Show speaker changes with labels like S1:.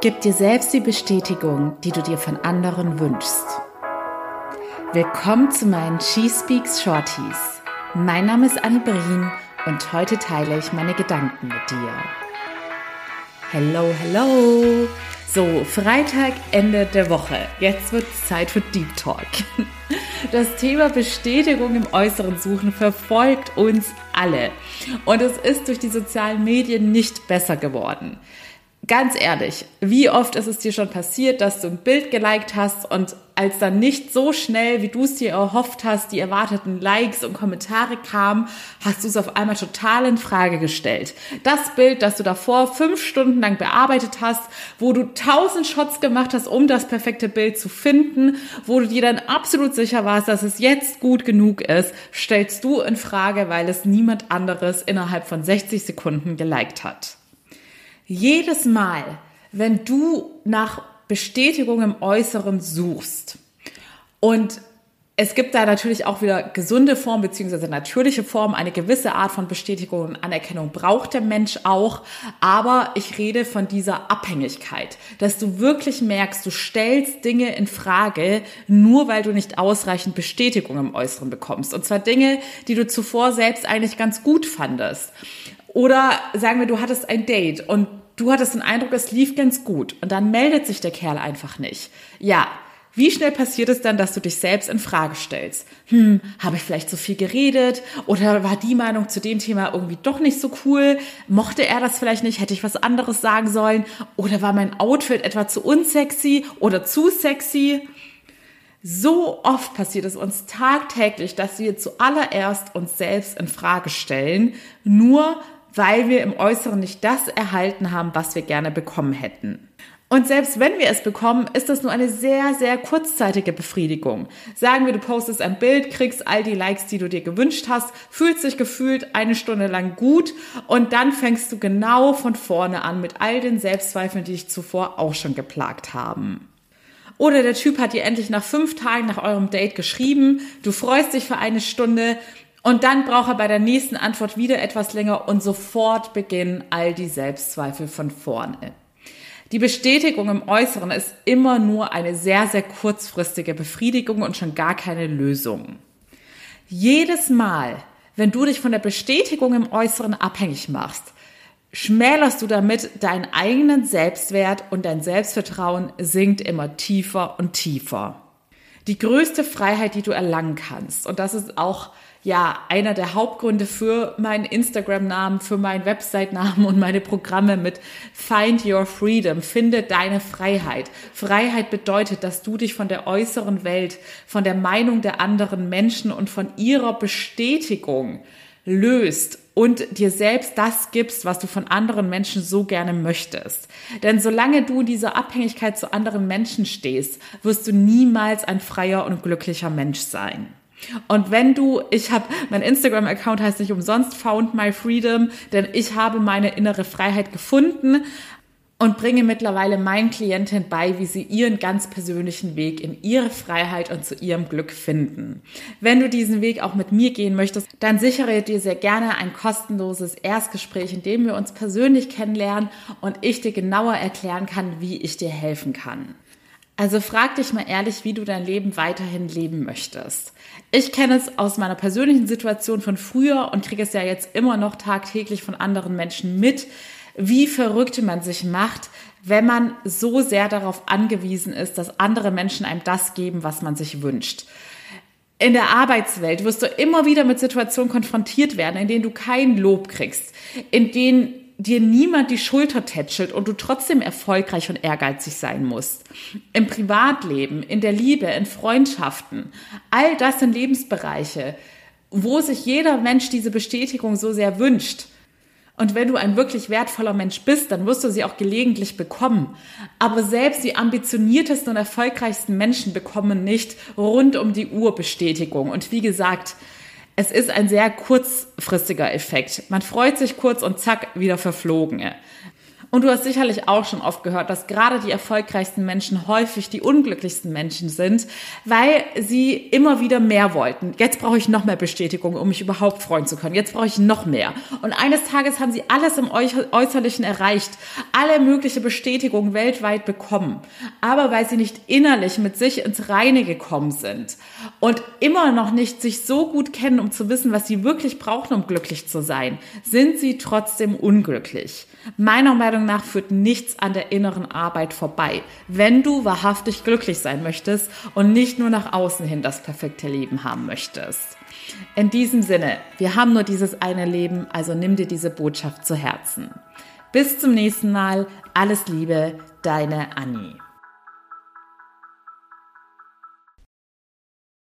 S1: Gib dir selbst die Bestätigung, die du dir von anderen wünschst. Willkommen zu meinen She Speaks Shorties. Mein Name ist Annie Brien und heute teile ich meine Gedanken mit dir. Hello, hello! So, Freitag, Ende der Woche. Jetzt wird Zeit für Deep Talk. Das Thema Bestätigung im Äußeren suchen verfolgt uns alle. Und es ist durch die sozialen Medien nicht besser geworden. Ganz ehrlich, wie oft ist es dir schon passiert, dass du ein Bild geliked hast und als dann nicht so schnell, wie du es dir erhofft hast, die erwarteten Likes und Kommentare kamen, hast du es auf einmal total in Frage gestellt. Das Bild, das du davor fünf Stunden lang bearbeitet hast, wo du tausend Shots gemacht hast, um das perfekte Bild zu finden, wo du dir dann absolut sicher warst, dass es jetzt gut genug ist, stellst du in Frage, weil es niemand anderes innerhalb von 60 Sekunden geliked hat. Jedes Mal, wenn du nach Bestätigung im Äußeren suchst und es gibt da natürlich auch wieder gesunde Formen beziehungsweise natürliche Formen. Eine gewisse Art von Bestätigung und Anerkennung braucht der Mensch auch. Aber ich rede von dieser Abhängigkeit, dass du wirklich merkst, du stellst Dinge in Frage, nur weil du nicht ausreichend Bestätigung im Äußeren bekommst. Und zwar Dinge, die du zuvor selbst eigentlich ganz gut fandest. Oder sagen wir, du hattest ein Date und du hattest den Eindruck, es lief ganz gut und dann meldet sich der Kerl einfach nicht. Ja, wie schnell passiert es dann, dass du dich selbst in Frage stellst? Hm, habe ich vielleicht zu viel geredet? Oder war die Meinung zu dem Thema irgendwie doch nicht so cool? Mochte er das vielleicht nicht? Hätte ich was anderes sagen sollen? Oder war mein Outfit etwa zu unsexy oder zu sexy? So oft passiert es uns tagtäglich, dass wir zuallererst uns selbst in Frage stellen, nur weil wir im Äußeren nicht das erhalten haben, was wir gerne bekommen hätten. Und selbst wenn wir es bekommen, ist das nur eine sehr, sehr kurzzeitige Befriedigung. Sagen wir, du postest ein Bild, kriegst all die Likes, die du dir gewünscht hast, fühlst dich gefühlt eine Stunde lang gut und dann fängst du genau von vorne an mit all den Selbstzweifeln, die dich zuvor auch schon geplagt haben. Oder der Typ hat dir endlich nach fünf Tagen nach eurem Date geschrieben, du freust dich für eine Stunde, und dann braucht er bei der nächsten Antwort wieder etwas länger und sofort beginnen all die Selbstzweifel von vorne. Die Bestätigung im Äußeren ist immer nur eine sehr, sehr kurzfristige Befriedigung und schon gar keine Lösung. Jedes Mal, wenn du dich von der Bestätigung im Äußeren abhängig machst, schmälerst du damit deinen eigenen Selbstwert und dein Selbstvertrauen sinkt immer tiefer und tiefer. Die größte Freiheit, die du erlangen kannst, und das ist auch ja einer der Hauptgründe für meinen Instagram-Namen, für meinen Website-Namen und meine Programme mit Find Your Freedom. Finde deine Freiheit. Freiheit bedeutet, dass du dich von der äußeren Welt, von der Meinung der anderen Menschen und von ihrer Bestätigung löst und dir selbst das gibst, was du von anderen Menschen so gerne möchtest. Denn solange du in dieser Abhängigkeit zu anderen Menschen stehst, wirst du niemals ein freier und glücklicher Mensch sein. Und wenn du, ich habe, mein Instagram-Account heißt nicht umsonst Found My Freedom, denn ich habe meine innere Freiheit gefunden und bringe mittlerweile meinen Klienten bei, wie sie ihren ganz persönlichen Weg in ihre Freiheit und zu ihrem Glück finden. Wenn du diesen Weg auch mit mir gehen möchtest, dann sichere dir sehr gerne ein kostenloses Erstgespräch, in dem wir uns persönlich kennenlernen und ich dir genauer erklären kann, wie ich dir helfen kann. Also frag dich mal ehrlich, wie du dein Leben weiterhin leben möchtest. Ich kenne es aus meiner persönlichen Situation von früher und kriege es ja jetzt immer noch tagtäglich von anderen Menschen mit, wie verrückt man sich macht, wenn man so sehr darauf angewiesen ist, dass andere Menschen einem das geben, was man sich wünscht. In der Arbeitswelt wirst du immer wieder mit Situationen konfrontiert werden, in denen du kein Lob kriegst, in denen dir niemand die Schulter tätschelt und du trotzdem erfolgreich und ehrgeizig sein musst. Im Privatleben, in der Liebe, in Freundschaften, all das sind Lebensbereiche, wo sich jeder Mensch diese Bestätigung so sehr wünscht. Und wenn du ein wirklich wertvoller Mensch bist, dann wirst du sie auch gelegentlich bekommen. Aber selbst die ambitioniertesten und erfolgreichsten Menschen bekommen nicht rund um die Uhr Bestätigung. Und wie gesagt, es ist ein sehr kurzfristiger Effekt. Man freut sich kurz und zack, wieder verflogen. Und du hast sicherlich auch schon oft gehört, dass gerade die erfolgreichsten Menschen häufig die unglücklichsten Menschen sind, weil sie immer wieder mehr wollten. Jetzt brauche ich noch mehr Bestätigung, um mich überhaupt freuen zu können. Jetzt brauche ich noch mehr. Und eines Tages haben sie alles im Äußerlichen erreicht, alle mögliche Bestätigung weltweit bekommen. Aber weil sie nicht innerlich mit sich ins Reine gekommen sind und immer noch nicht sich so gut kennen, um zu wissen, was sie wirklich brauchen, um glücklich zu sein, sind sie trotzdem unglücklich. Meiner Meinung nach führt nichts an der inneren Arbeit vorbei, wenn du wahrhaftig glücklich sein möchtest und nicht nur nach außen hin das perfekte Leben haben möchtest. In diesem Sinne, wir haben nur dieses eine Leben, also nimm dir diese Botschaft zu Herzen. Bis zum nächsten Mal, alles Liebe, deine Annie.